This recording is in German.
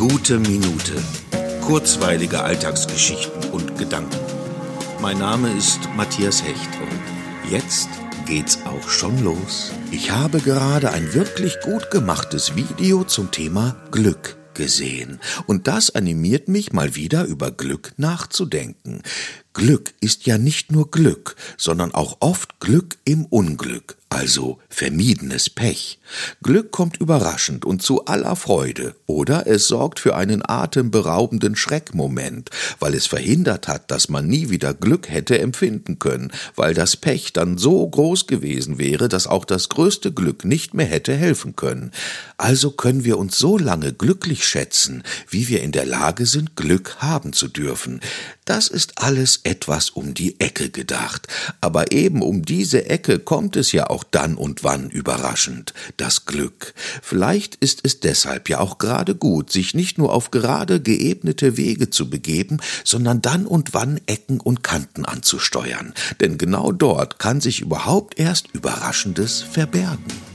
Gute Minute. Kurzweilige Alltagsgeschichten und Gedanken. Mein Name ist Matthias Hecht und jetzt geht's auch schon los. Ich habe gerade ein wirklich gut gemachtes Video zum Thema Glück gesehen. Und das animiert mich mal wieder über Glück nachzudenken. Glück ist ja nicht nur Glück, sondern auch oft Glück im Unglück also vermiedenes Pech. Glück kommt überraschend und zu aller Freude, oder es sorgt für einen atemberaubenden Schreckmoment, weil es verhindert hat, dass man nie wieder Glück hätte empfinden können, weil das Pech dann so groß gewesen wäre, dass auch das größte Glück nicht mehr hätte helfen können. Also können wir uns so lange glücklich schätzen, wie wir in der Lage sind, Glück haben zu dürfen. Das ist alles etwas um die Ecke gedacht, aber eben um diese Ecke kommt es ja auch auch dann und wann überraschend, das Glück. Vielleicht ist es deshalb ja auch gerade gut, sich nicht nur auf gerade geebnete Wege zu begeben, sondern dann und wann Ecken und Kanten anzusteuern, denn genau dort kann sich überhaupt erst Überraschendes verbergen.